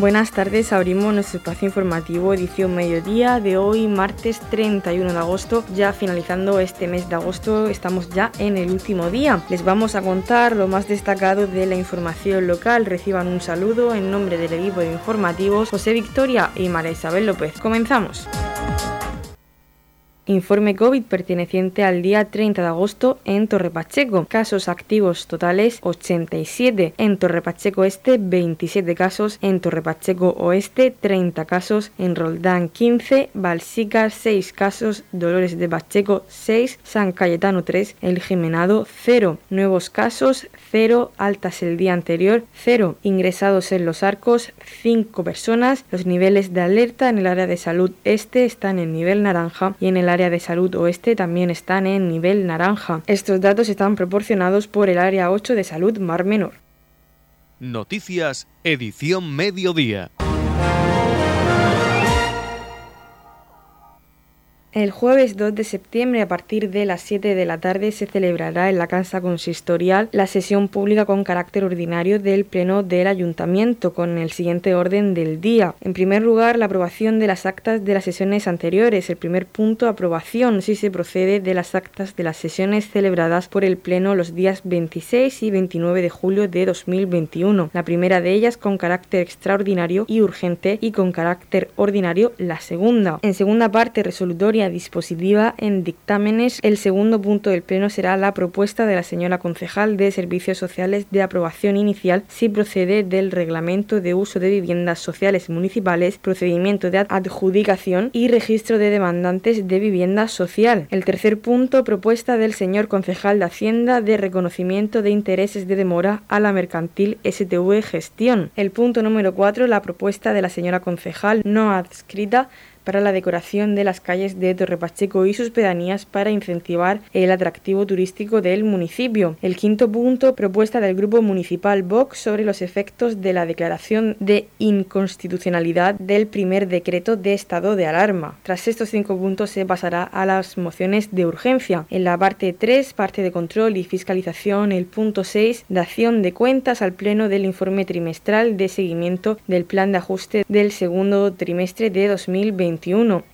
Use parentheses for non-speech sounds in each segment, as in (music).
Buenas tardes, abrimos nuestro espacio informativo edición mediodía de hoy, martes 31 de agosto. Ya finalizando este mes de agosto, estamos ya en el último día. Les vamos a contar lo más destacado de la información local. Reciban un saludo en nombre del equipo de informativos José Victoria y María Isabel López. Comenzamos. Informe COVID perteneciente al día 30 de agosto en Torre Pacheco. Casos activos totales 87. En Torre Pacheco Este 27 casos. En Torre Pacheco Oeste 30 casos. En Roldán 15. Balsica 6 casos. Dolores de Pacheco 6. San Cayetano 3. El Jimenado 0. Nuevos casos 0. Altas el día anterior 0. Ingresados en los arcos 5 personas. Los niveles de alerta en el área de salud este están en nivel naranja y en el área de salud oeste también están en nivel naranja. Estos datos están proporcionados por el área 8 de salud Mar Menor. Noticias, edición mediodía. El jueves 2 de septiembre, a partir de las 7 de la tarde, se celebrará en la Casa Consistorial la sesión pública con carácter ordinario del Pleno del Ayuntamiento, con el siguiente orden del día. En primer lugar, la aprobación de las actas de las sesiones anteriores. El primer punto, aprobación, si se procede, de las actas de las sesiones celebradas por el Pleno los días 26 y 29 de julio de 2021. La primera de ellas con carácter extraordinario y urgente y con carácter ordinario la segunda. En segunda parte, resolutoria dispositiva en dictámenes. El segundo punto del Pleno será la propuesta de la señora concejal de Servicios Sociales de aprobación inicial si procede del Reglamento de Uso de Viviendas Sociales Municipales, procedimiento de adjudicación y registro de demandantes de vivienda social. El tercer punto, propuesta del señor concejal de Hacienda de reconocimiento de intereses de demora a la mercantil STV Gestión. El punto número cuatro, la propuesta de la señora concejal no adscrita para la decoración de las calles de Torre Pacheco y sus pedanías para incentivar el atractivo turístico del municipio. El quinto punto, propuesta del Grupo Municipal Vox sobre los efectos de la declaración de inconstitucionalidad del primer decreto de estado de alarma. Tras estos cinco puntos se pasará a las mociones de urgencia. En la parte 3, parte de control y fiscalización, el punto 6, dación de cuentas al pleno del informe trimestral de seguimiento del plan de ajuste del segundo trimestre de 2020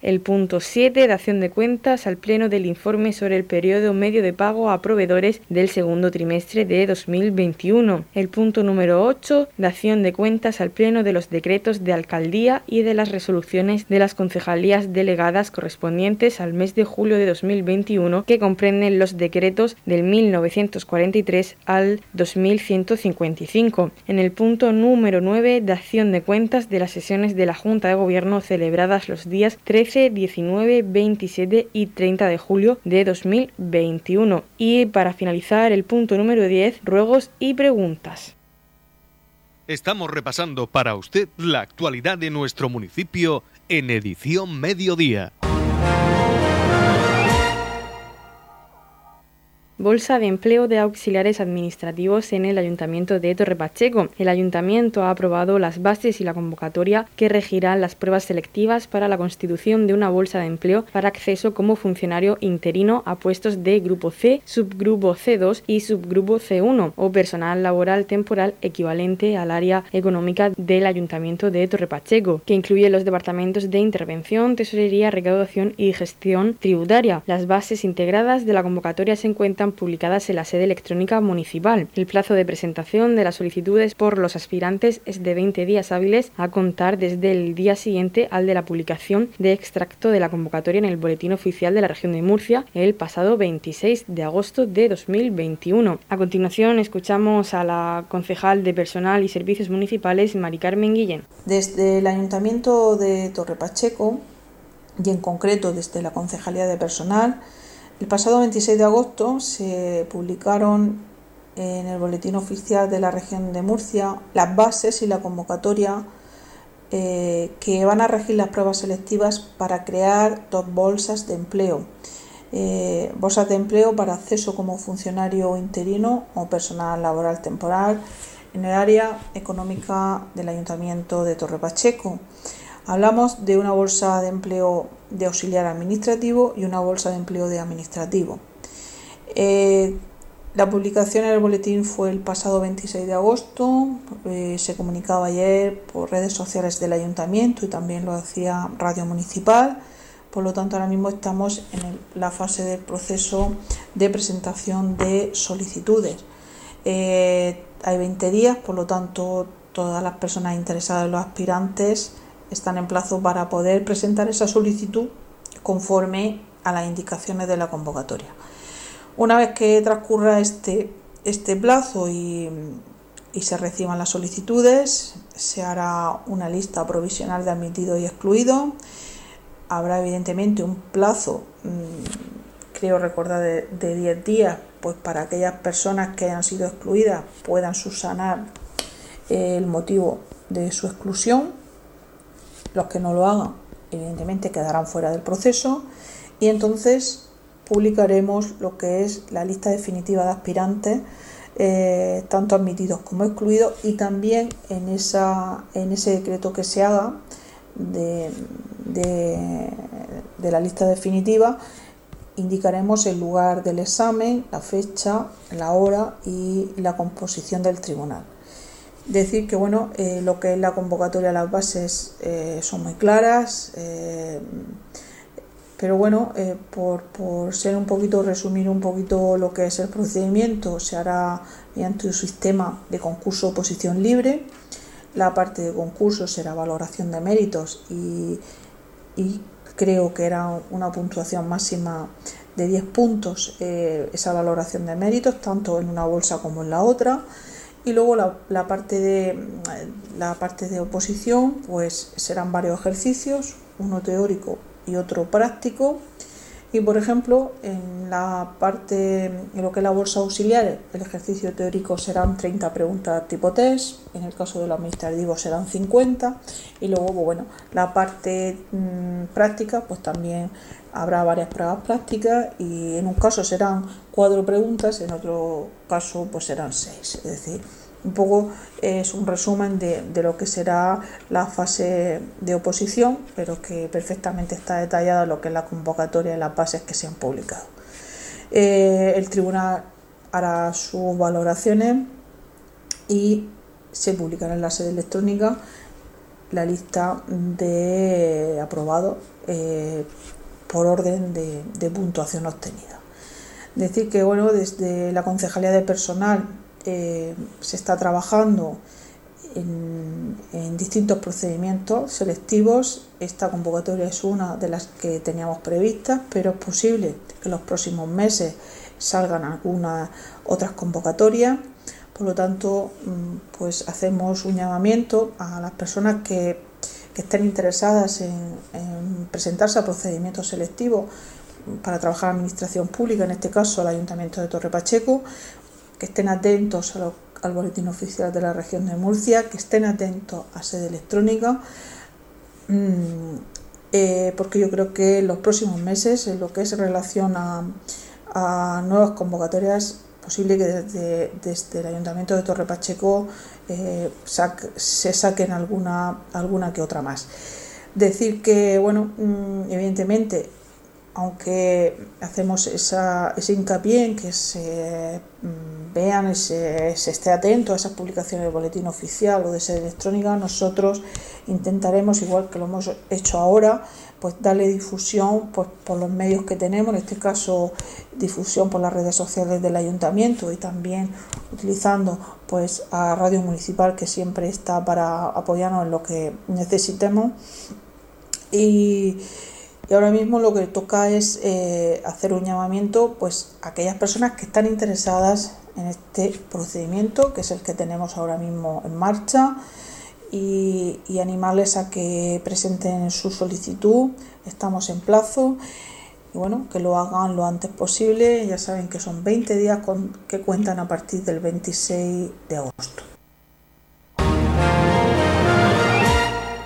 el punto 7, dación de cuentas al Pleno del informe sobre el periodo medio de pago a proveedores del segundo trimestre de 2021. El punto número 8, dación de cuentas al Pleno de los decretos de alcaldía y de las resoluciones de las concejalías delegadas correspondientes al mes de julio de 2021 que comprenden los decretos del 1943 al 2155. En el punto número 9, dación de cuentas de las sesiones de la Junta de Gobierno celebradas los días 13, 19, 27 y 30 de julio de 2021. Y para finalizar, el punto número 10, ruegos y preguntas. Estamos repasando para usted la actualidad de nuestro municipio en edición mediodía. Bolsa de empleo de auxiliares administrativos en el Ayuntamiento de Torre Pacheco. El Ayuntamiento ha aprobado las bases y la convocatoria que regirán las pruebas selectivas para la constitución de una bolsa de empleo para acceso como funcionario interino a puestos de Grupo C, Subgrupo C2 y Subgrupo C1 o personal laboral temporal equivalente al área económica del Ayuntamiento de Torre Pacheco, que incluye los departamentos de intervención, tesorería, recaudación y gestión tributaria. Las bases integradas de la convocatoria se encuentran publicadas en la sede electrónica municipal. El plazo de presentación de las solicitudes por los aspirantes es de 20 días hábiles a contar desde el día siguiente al de la publicación de extracto de la convocatoria en el Boletín Oficial de la Región de Murcia el pasado 26 de agosto de 2021. A continuación escuchamos a la concejal de Personal y Servicios Municipales, Mari Carmen Guillén. Desde el Ayuntamiento de Torre Pacheco y en concreto desde la Concejalía de Personal, el pasado 26 de agosto se publicaron en el Boletín Oficial de la Región de Murcia las bases y la convocatoria eh, que van a regir las pruebas selectivas para crear dos bolsas de empleo. Eh, bolsas de empleo para acceso como funcionario interino o personal laboral temporal en el área económica del Ayuntamiento de Torre Pacheco. Hablamos de una bolsa de empleo de auxiliar administrativo y una bolsa de empleo de administrativo. Eh, La publicación en el boletín fue el pasado 26 de agosto, eh, se comunicaba ayer por redes sociales del ayuntamiento y también lo hacía Radio Municipal. Por lo tanto, ahora mismo estamos en la fase del proceso de presentación de solicitudes. Eh, hay 20 días, por lo tanto, todas las personas interesadas, los aspirantes, están en plazo para poder presentar esa solicitud conforme a las indicaciones de la convocatoria. Una vez que transcurra este, este plazo y, se reciban las solicitudes, se hará una lista provisional de admitidos y excluidos. Habrá evidentemente un plazo, mm, creo recordar, de, de 10 días, pues para aquellas personas que hayan sido excluidas puedan subsanar el motivo de su exclusión. Los que no lo hagan, evidentemente, quedarán fuera del proceso. Y entonces publicaremos lo que es la lista definitiva de aspirantes, eh, tanto admitidos como excluidos, y también en, esa, en ese decreto que se haga de, de la lista definitiva, indicaremos el lugar del examen, la fecha, la hora y la composición del tribunal. Decir que bueno, eh, lo que es la convocatoria, las bases eh, son muy claras. Pero bueno, eh, por, ser un poquito, resumir un poquito lo que es el procedimiento, se hará mediante un sistema de concurso oposición libre. La parte de concurso será valoración de méritos y, creo que era una puntuación máxima de 10 puntos eh, esa valoración de méritos, tanto en una bolsa como en la otra. Y luego la, parte de, la parte de oposición, pues serán varios ejercicios, uno teórico y otro práctico. Y por ejemplo, en la parte, en lo que es la bolsa auxiliar, el ejercicio teórico serán 30 preguntas tipo test, en el caso de lo administrativo serán 50, y luego, pues bueno, la parte mm, práctica, pues también habrá varias pruebas prácticas, y en un caso serán cuatro preguntas, en otro caso, pues serán seis, es decir, un poco es un resumen de, lo que será la fase de oposición, pero que perfectamente está detallada lo que es la convocatoria y las bases que se han publicado. Eh, el tribunal hará sus valoraciones y se publicará en la sede electrónica la lista de aprobados eh, por orden de, de puntuación obtenida. Decir que bueno, desde la Concejalía de Personal eh, se está trabajando en, distintos procedimientos selectivos. Esta convocatoria es una de las que teníamos previstas, pero es posible que en los próximos meses salgan algunas otras convocatorias. Por lo tanto, mm, pues hacemos un llamamiento a las personas que, estén interesadas en, en, presentarse a procedimientos selectivos para trabajar en administración pública, en este caso el Ayuntamiento de Torre Pacheco, que estén atentos al boletín oficial de la región de Murcia, que estén atentos a sede electrónica, mm, eh, porque yo creo que en los próximos meses, en lo que es relación a, nuevas convocatorias, posible que desde, el Ayuntamiento de Torre Pacheco eh, se saquen alguna, alguna que otra más. Decir que, bueno, mm, evidentemente aunque hacemos esa, ese hincapié en que se mm, vean y se, esté atento a esas publicaciones del boletín oficial o de sede electrónica, nosotros intentaremos, igual que lo hemos hecho ahora, pues darle difusión pues, por los medios que tenemos, en este caso difusión por las redes sociales del ayuntamiento y también utilizando pues a Radio Municipal que siempre está para apoyarnos en lo que necesitemos. Y, y ahora mismo lo que toca es eh, hacer un llamamiento pues, a aquellas personas que están interesadas en este procedimiento, que es el que tenemos ahora mismo en marcha, y, animarles a que presenten su solicitud. Estamos en plazo y bueno, que lo hagan lo antes posible. Ya saben que son 20 días que cuentan a partir del 26 de agosto.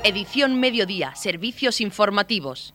Edición Mediodía, Servicios Informativos.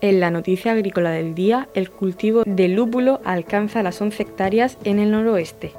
En la noticia agrícola del día, el cultivo de lúpulo alcanza las 11 hectáreas en el noroeste.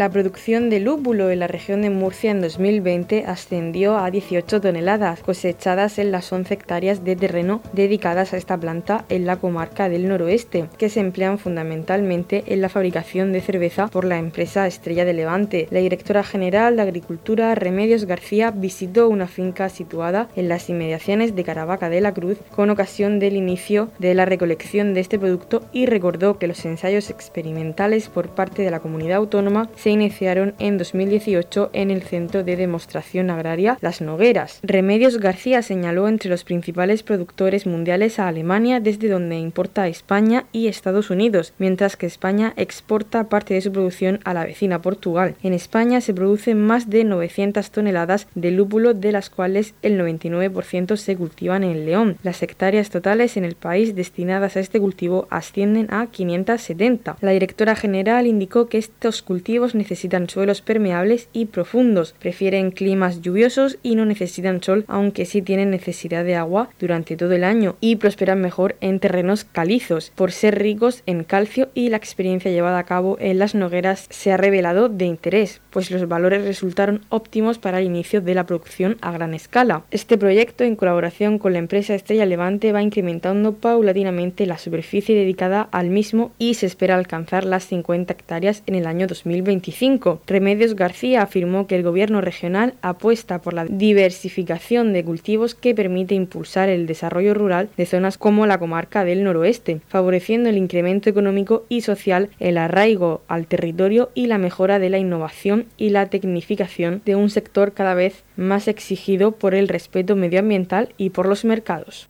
La producción de lúpulo en la región de Murcia en 2020 ascendió a 18 toneladas, cosechadas en las 11 hectáreas de terreno dedicadas a esta planta en la comarca del noroeste, que se emplean fundamentalmente en la fabricación de cerveza por la empresa Estrella de Levante. La directora general de Agricultura, Remedios García, visitó una finca situada en las inmediaciones de Caravaca de la Cruz con ocasión del inicio de la recolección de este producto y recordó que los ensayos experimentales por parte de la comunidad autónoma se iniciaron en 2018 en el Centro de Demostración Agraria Las Nogueras. Remedios García señaló entre los principales productores mundiales a Alemania, desde donde importa a España y Estados Unidos, mientras que España exporta parte de su producción a la vecina Portugal. En España se producen más de 900 toneladas de lúpulo, de las cuales el 99% se cultivan en León. Las hectáreas totales en el país destinadas a este cultivo ascienden a 570. La directora general indicó que estos cultivos necesitan suelos permeables y profundos, prefieren climas lluviosos y no necesitan sol, aunque sí tienen necesidad de agua durante todo el año y prosperan mejor en terrenos calizos, por ser ricos en calcio y la experiencia llevada a cabo en las nogueras se ha revelado de interés, pues los valores resultaron óptimos para el inicio de la producción a gran escala. Este proyecto, en colaboración con la empresa Estrella Levante, va incrementando paulatinamente la superficie dedicada al mismo y se espera alcanzar las 50 hectáreas en el año 2025. Remedios García afirmó que el gobierno regional apuesta por la diversificación de cultivos que permite impulsar el desarrollo rural de zonas como la comarca del noroeste, favoreciendo el incremento económico y social, el arraigo al territorio y la mejora de la innovación y la tecnificación de un sector cada vez más exigido por el respeto medioambiental y por los mercados.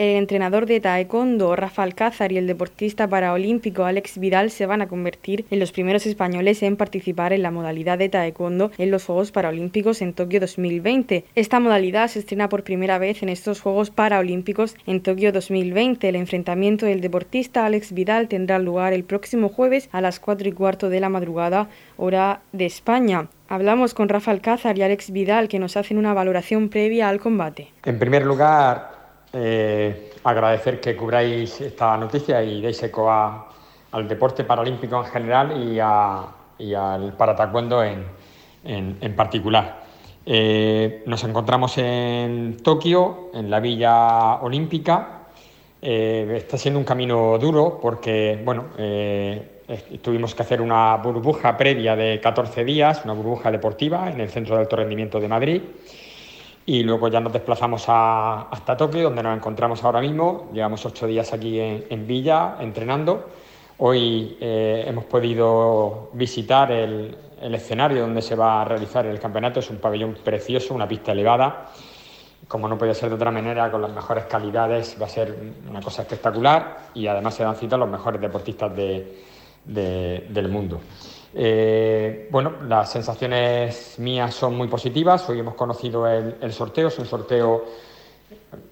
El entrenador de taekwondo Rafa Alcázar y el deportista paraolímpico Alex Vidal se van a convertir en los primeros españoles en participar en la modalidad de taekwondo en los Juegos Paralímpicos en Tokio 2020. Esta modalidad se estrena por primera vez en estos Juegos Paralímpicos en Tokio 2020. El enfrentamiento del deportista Alex Vidal tendrá lugar el próximo jueves a las 4 y cuarto de la madrugada, hora de España. Hablamos con Rafa Alcázar y Alex Vidal que nos hacen una valoración previa al combate. En primer lugar, eh, agradecer que cubráis esta noticia y deis eco al deporte paralímpico en general y, al paratacuendo en, en, particular. Eh, nos encontramos en Tokio, en la Villa Olímpica. Eh, está siendo un camino duro porque, bueno, tuvimos que hacer una burbuja previa de 14 días, una burbuja deportiva en el Centro de Alto Rendimiento de Madrid y luego ya nos desplazamos a, hasta Tokio, donde nos encontramos ahora mismo. Llevamos ocho días aquí en, Villa entrenando. Hoy eh, hemos podido visitar el, escenario donde se va a realizar el campeonato. Es un pabellón precioso, una pista elevada. Como no podía ser de otra manera, con las mejores calidades, va a ser una cosa espectacular y además se dan cita los mejores deportistas del mundo. Eh, bueno, las sensaciones mías son muy positivas. Hoy hemos conocido el, sorteo, es un sorteo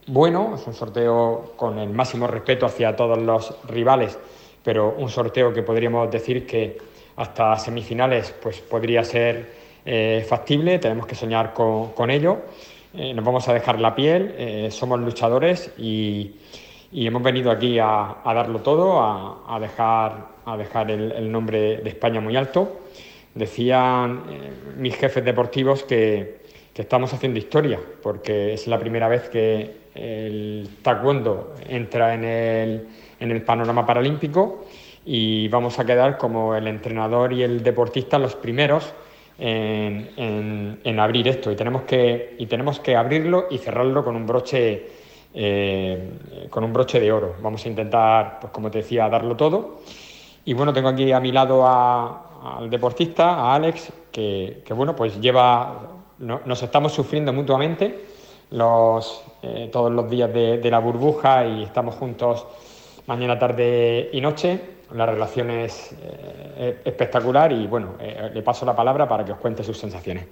bueno, es un sorteo con el máximo respeto hacia todos los rivales, pero un sorteo que podríamos decir que hasta semifinales pues podría ser eh, factible, tenemos que soñar con, ello. Eh, nos vamos a dejar la piel, somos luchadores y, hemos venido aquí a, darlo todo, a dejar a dejar el, nombre de España muy alto. Decían eh, mis jefes deportivos que, estamos haciendo historia, porque es la primera vez que el taekwondo entra en el, en el panorama paralímpico y vamos a quedar como el entrenador y el deportista los primeros en, en, abrir esto y tenemos, que, y tenemos que abrirlo y cerrarlo con un broche eh, con un broche de oro. Vamos a intentar, pues como te decía, darlo todo. Y bueno, tengo aquí a mi lado al deportista, a Alex, que, bueno, pues lleva, nos estamos sufriendo mutuamente los, eh, todos los días de, de la burbuja y estamos juntos mañana, tarde y noche la relación es eh, espectacular y bueno, eh, le paso la palabra para que os cuente sus sensaciones.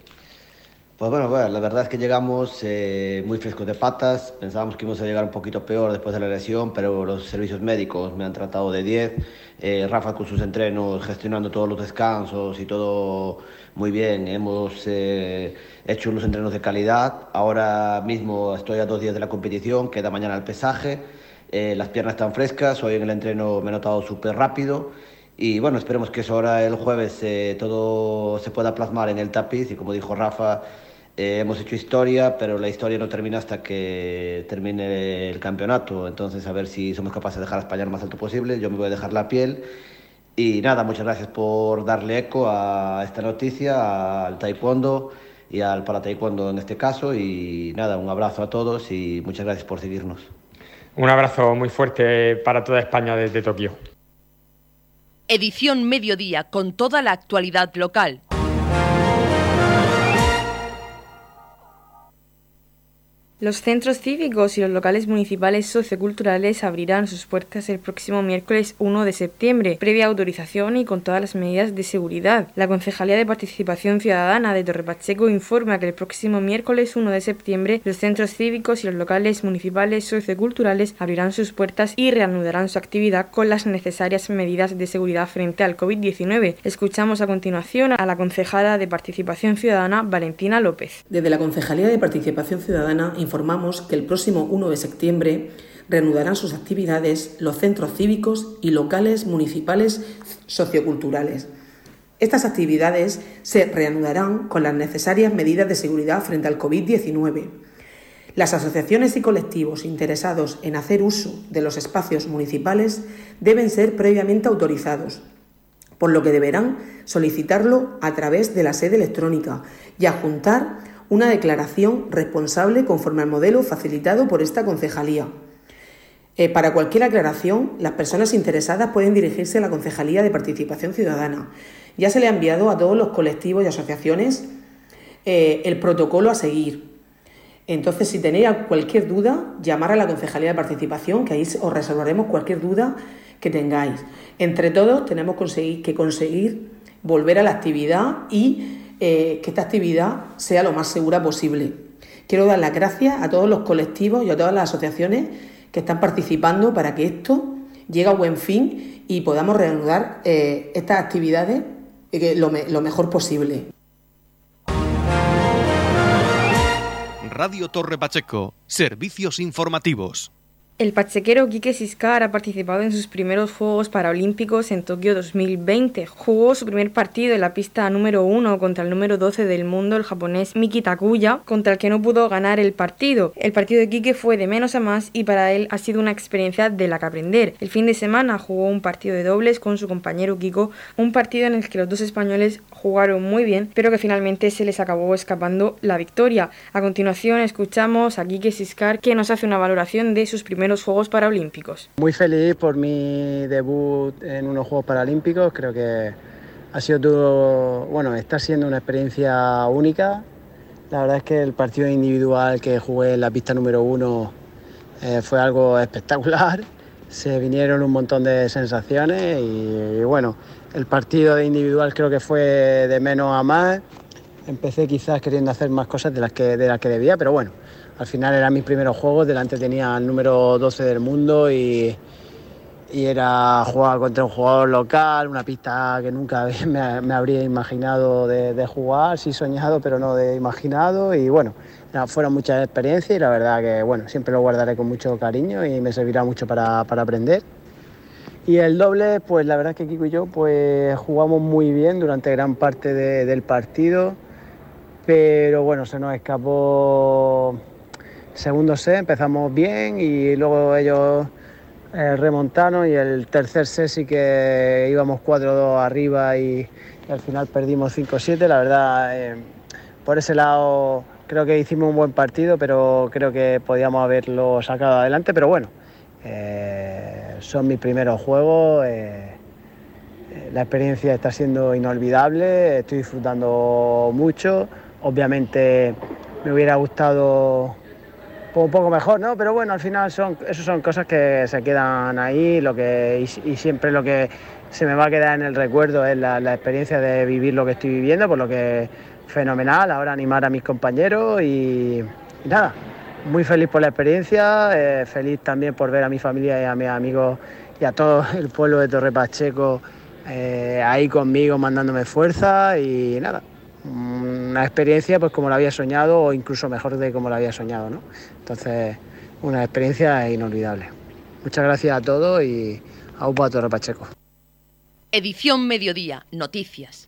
Pues bueno, la verdad es que llegamos eh, muy frescos de patas, pensábamos que íbamos a llegar un poquito peor después de la lesión, pero los servicios médicos me han tratado de 10, Rafa con sus entrenos, gestionando todos los descansos y todo muy bien, hemos hecho unos entrenos de calidad, ahora mismo estoy a dos días de la competición, queda mañana el pesaje, eh, las piernas están frescas, hoy en el entreno me he notado súper rápido. Y bueno, esperemos que eso ahora el jueves eh, todo se pueda plasmar en el tapiz. Y como dijo Rafa, eh, hemos hecho historia, pero la historia no termina hasta que termine el campeonato, entonces a ver si somos capaces de dejar a España lo más alto posible, yo me voy a dejar la piel y nada, muchas gracias por darle eco a esta noticia, al taekwondo y al para taekwondo en este caso y nada, un abrazo a todos y muchas gracias por seguirnos. Un abrazo muy fuerte para toda España desde Tokio. Edición Mediodía con toda la actualidad local. Los centros cívicos y los locales municipales socioculturales abrirán sus puertas el próximo miércoles 1 de septiembre, previa autorización y con todas las medidas de seguridad. La Concejalía de Participación Ciudadana de Torrepacheco informa que el próximo miércoles 1 de septiembre los centros cívicos y los locales municipales socioculturales abrirán sus puertas y reanudarán su actividad con las necesarias medidas de seguridad frente al COVID-19. Escuchamos a continuación a la concejala de Participación Ciudadana, Valentina López. Desde la Concejalía de Participación Ciudadana informamos que el próximo 1 de septiembre reanudarán sus actividades los centros cívicos y locales municipales socioculturales. Estas actividades se reanudarán con las necesarias medidas de seguridad frente al COVID-19. Las asociaciones y colectivos interesados en hacer uso de los espacios municipales deben ser previamente autorizados, por lo que deberán solicitarlo a través de la sede electrónica y adjuntar una declaración responsable conforme al modelo facilitado por esta concejalía. Eh, para cualquier aclaración, las personas interesadas pueden dirigirse a la Concejalía de Participación Ciudadana. Ya se le ha enviado a todos los colectivos y asociaciones eh, el protocolo a seguir. Entonces, si tenéis cualquier duda, llamar a la Concejalía de Participación, que ahí os resolveremos cualquier duda que tengáis. Entre todos, tenemos que conseguir volver a la actividad y eh, que esta actividad sea lo más segura posible. Quiero dar las gracias a todos los colectivos y a todas las asociaciones que están participando para que esto llegue a buen fin y podamos reanudar eh, estas actividades eh, lo, lo mejor posible. Radio Torre Pacheco, servicios informativos. El pachequero Quique Siscar ha participado en sus primeros Juegos Paralímpicos en Tokio 2020. Jugó su primer partido en la pista número 1 contra el número 12 del mundo, el japonés Miki Takuya, contra el que no pudo ganar el partido. El partido de Quique fue de menos a más y para él ha sido una experiencia de la que aprender. El fin de semana jugó un partido de dobles con su compañero Kiko, un partido en el que los dos españoles jugaron muy bien, pero que finalmente se les acabó escapando la victoria. A continuación escuchamos a Quique Siscar que nos hace una valoración de sus primeros los Juegos Paralímpicos. Muy feliz por mi debut en unos Juegos Paralímpicos, creo que ha sido todo, bueno, está siendo una experiencia única. La verdad es que el partido individual que jugué en la pista número uno eh, fue algo espectacular. (laughs) Se vinieron un montón de sensaciones y, bueno, el partido de individual creo que fue de menos a más. Empecé quizás queriendo hacer más cosas de las que, de las que debía, pero bueno, al final eran mis primeros juegos, delante tenía el número 12 del mundo y, era jugar contra un jugador local, una pista que nunca (laughs) me, habría imaginado de, jugar, sí soñado, pero no de imaginado. Y bueno, fueron muchas experiencias y la verdad que bueno, siempre lo guardaré con mucho cariño y me servirá mucho para, aprender. Y el doble, pues la verdad es que Kiko y yo pues jugamos muy bien durante gran parte del partido, pero bueno, se nos escapó segundo set empezamos bien y luego ellos eh, remontaron y el tercer set sí que íbamos 4-2 arriba y, al final perdimos 5-7. La verdad, eh, por ese lado creo que hicimos un buen partido, pero creo que podíamos haberlo sacado adelante. Pero bueno, eh, son mis primeros juegos. la experiencia está siendo inolvidable, estoy disfrutando mucho. Obviamente me hubiera gustado un poco mejor, ¿no? Pero bueno, al final son, eso son cosas que se quedan ahí lo que, y, siempre lo que se me va a quedar en el recuerdo es la, experiencia de vivir lo que estoy viviendo, por lo que fenomenal, ahora animar a mis compañeros y, nada, muy feliz por la experiencia, eh, feliz también por ver a mi familia y a mis amigos y a todo el pueblo de Torre Pacheco eh, ahí conmigo mandándome fuerza y nada, una experiencia pues como la había soñado o incluso mejor de como la había soñado, ¿no? Entonces, una experiencia inolvidable. Muchas gracias a todos y a Torre Pacheco. Edición Mediodía, Noticias.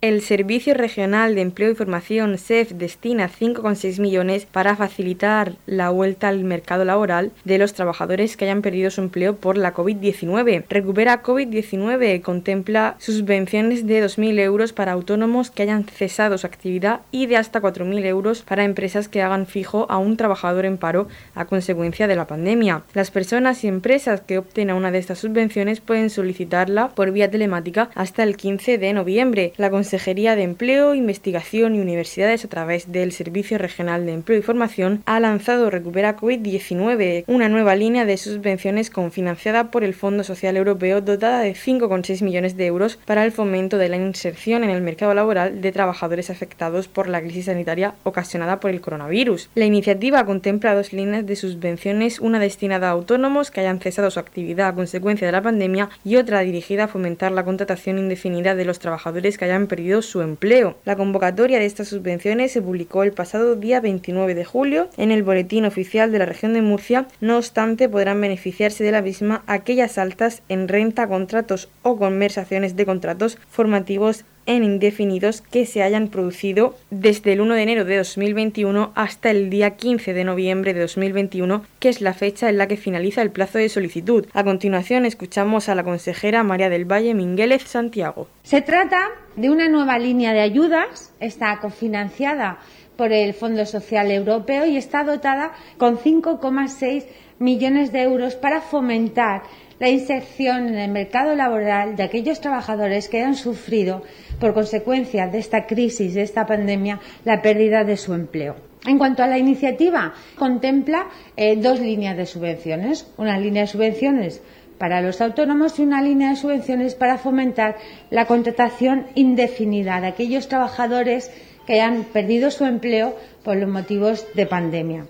El Servicio Regional de Empleo y Formación SEF destina 5,6 millones para facilitar la vuelta al mercado laboral de los trabajadores que hayan perdido su empleo por la COVID-19. Recupera COVID-19 contempla subvenciones de 2.000 euros para autónomos que hayan cesado su actividad y de hasta 4.000 euros para empresas que hagan fijo a un trabajador en paro a consecuencia de la pandemia. Las personas y empresas que opten a una de estas subvenciones pueden solicitarla por vía telemática hasta el 15 de noviembre. Consejería de Empleo, Investigación y Universidades a través del Servicio Regional de Empleo y Formación ha lanzado Recupera COVID-19, una nueva línea de subvenciones confinanciada por el Fondo Social Europeo dotada de 5,6 millones de euros para el fomento de la inserción en el mercado laboral de trabajadores afectados por la crisis sanitaria ocasionada por el coronavirus. La iniciativa contempla dos líneas de subvenciones, una destinada a autónomos que hayan cesado su actividad a consecuencia de la pandemia y otra dirigida a fomentar la contratación indefinida de los trabajadores que hayan perdido su empleo. La convocatoria de estas subvenciones se publicó el pasado día 29 de julio en el Boletín Oficial de la Región de Murcia. No obstante, podrán beneficiarse de la misma aquellas altas en renta, contratos o conversaciones de contratos formativos en indefinidos que se hayan producido desde el 1 de enero de 2021 hasta el día 15 de noviembre de 2021, que es la fecha en la que finaliza el plazo de solicitud. A continuación escuchamos a la consejera María del Valle Minguélez Santiago. Se trata de una nueva línea de ayudas, está cofinanciada por el Fondo Social Europeo y está dotada con 5,6 millones de euros para fomentar la inserción en el mercado laboral de aquellos trabajadores que han sufrido por consecuencia de esta crisis, de esta pandemia, la pérdida de su empleo. En cuanto a la iniciativa, contempla eh, dos líneas de subvenciones. Una línea de subvenciones para los autónomos y una línea de subvenciones para fomentar la contratación indefinida de aquellos trabajadores que hayan perdido su empleo por los motivos de pandemia.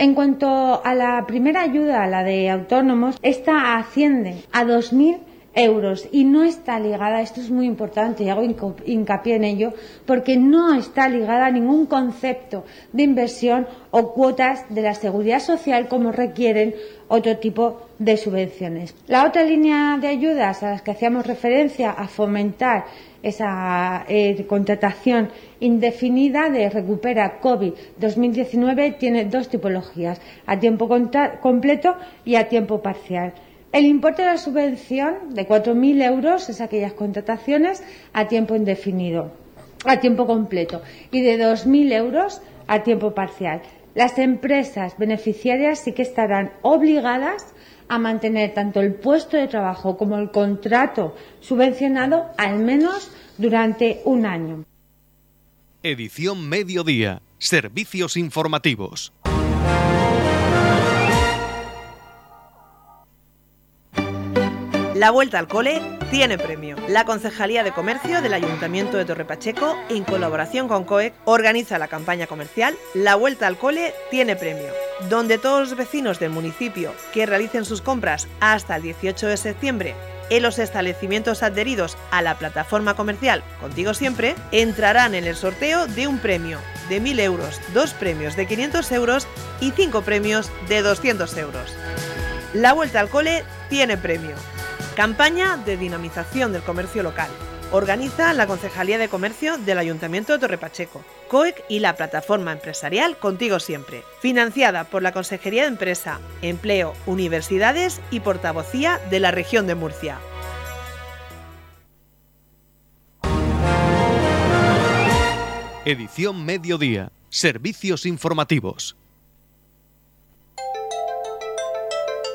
En cuanto a la primera ayuda, la de autónomos, esta asciende a 2.000 euros y no está ligada, esto es muy importante y hago hincapié en ello, porque no está ligada a ningún concepto de inversión o cuotas de la seguridad social como requieren otro tipo de subvenciones. La otra línea de ayudas a las que hacíamos referencia a fomentar esa eh, contratación indefinida de Recupera COVID 2019 tiene dos tipologías, a tiempo completo y a tiempo parcial. El importe de la subvención de 4.000 euros es aquellas contrataciones a tiempo indefinido, a tiempo completo, y de 2.000 euros a tiempo parcial. Las empresas beneficiarias sí que estarán obligadas a mantener tanto el puesto de trabajo como el contrato subvencionado al menos durante un año. Edición Mediodía. Servicios informativos. La vuelta al cole tiene premio. La Concejalía de Comercio del Ayuntamiento de Torre Pacheco, en colaboración con COEC, organiza la campaña comercial La vuelta al cole tiene premio, donde todos los vecinos del municipio que realicen sus compras hasta el 18 de septiembre en los establecimientos adheridos a la plataforma comercial Contigo Siempre entrarán en el sorteo de un premio de 1.000 euros, dos premios de 500 euros y cinco premios de 200 euros. La vuelta al cole tiene premio. Campaña de dinamización del comercio local. organiza la Concejalía de Comercio del Ayuntamiento de Torre Pacheco, COEC y la plataforma empresarial Contigo Siempre, financiada por la Consejería de Empresa, Empleo, Universidades y Portavocía de la región de Murcia. Edición Mediodía. Servicios informativos.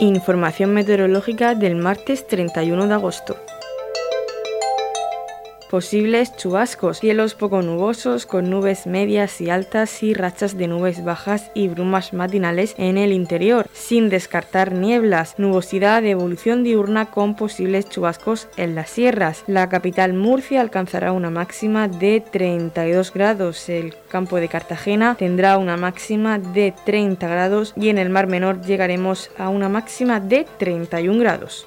Información meteorológica del martes 31 de agosto. Posibles chubascos, cielos poco nubosos con nubes medias y altas y rachas de nubes bajas y brumas matinales en el interior, sin descartar nieblas, nubosidad de evolución diurna con posibles chubascos en las sierras. La capital Murcia alcanzará una máxima de 32 grados, el campo de Cartagena tendrá una máxima de 30 grados y en el Mar Menor llegaremos a una máxima de 31 grados.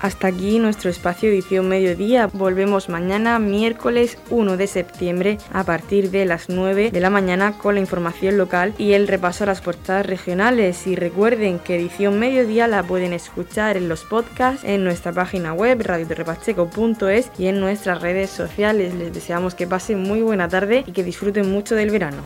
Hasta aquí nuestro espacio edición mediodía. Volvemos mañana, miércoles 1 de septiembre, a partir de las 9 de la mañana con la información local y el repaso a las portadas regionales. Y recuerden que edición mediodía la pueden escuchar en los podcasts, en nuestra página web radioterrepacheco.es y en nuestras redes sociales. Les deseamos que pasen muy buena tarde y que disfruten mucho del verano.